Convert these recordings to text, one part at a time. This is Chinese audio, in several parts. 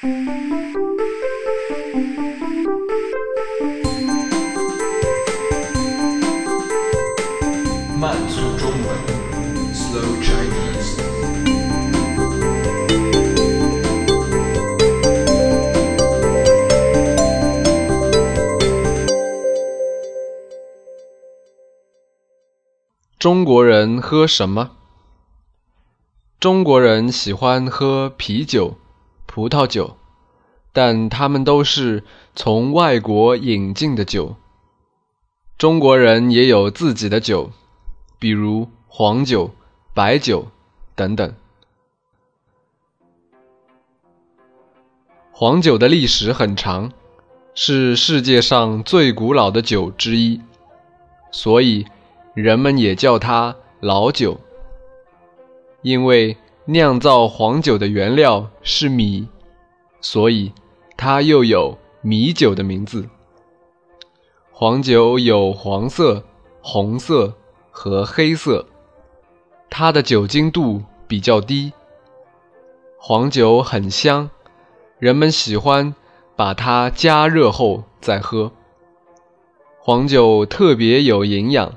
慢速中文，Slow Chinese。中国人喝什么？中国人喜欢喝啤酒、葡萄酒，但他们都是从外国引进的酒。中国人也有自己的酒，比如黄酒、白酒等等。黄酒的历史很长，是世界上最古老的酒之一，所以人们也叫它老酒。因为酿造黄酒的原料是米，所以它又有米酒的名字。黄酒有黄色、红色和黑色，它的酒精度比较低。黄酒很香，人们喜欢把它加热后再喝。黄酒特别有营养，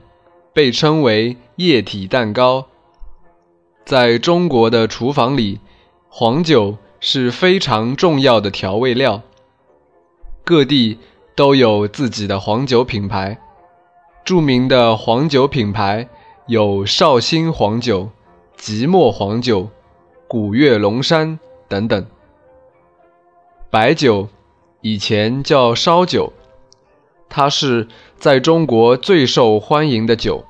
被称为液体蛋糕。在中国的厨房里，黄酒是非常重要的调味料。各地。都有自己的黄酒品牌，著名的黄酒品牌有绍兴黄酒、即墨黄酒、古越龙山等等。白酒以前叫烧酒，它是在中国最受欢迎的酒。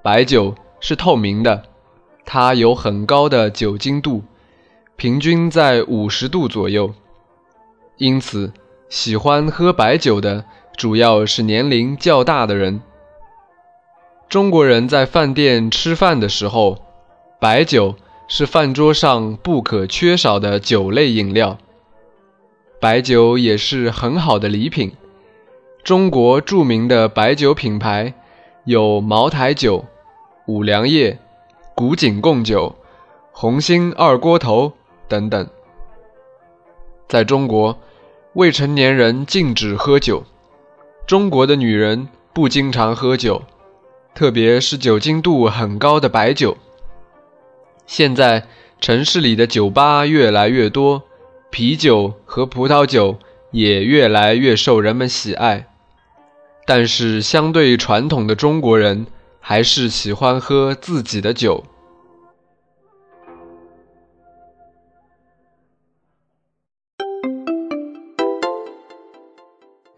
白酒是透明的，它有很高的酒精度，平均在五十度左右，因此。喜欢喝白酒的主要是年龄较大的人。中国人在饭店吃饭的时候，白酒是饭桌上不可缺少的酒类饮料。白酒也是很好的礼品。中国著名的白酒品牌有茅台酒、五粮液、古井贡酒、红星二锅头等等。在中国。未成年人禁止喝酒。中国的女人不经常喝酒，特别是酒精度很高的白酒。现在城市里的酒吧越来越多，啤酒和葡萄酒也越来越受人们喜爱。但是，相对传统的中国人还是喜欢喝自己的酒。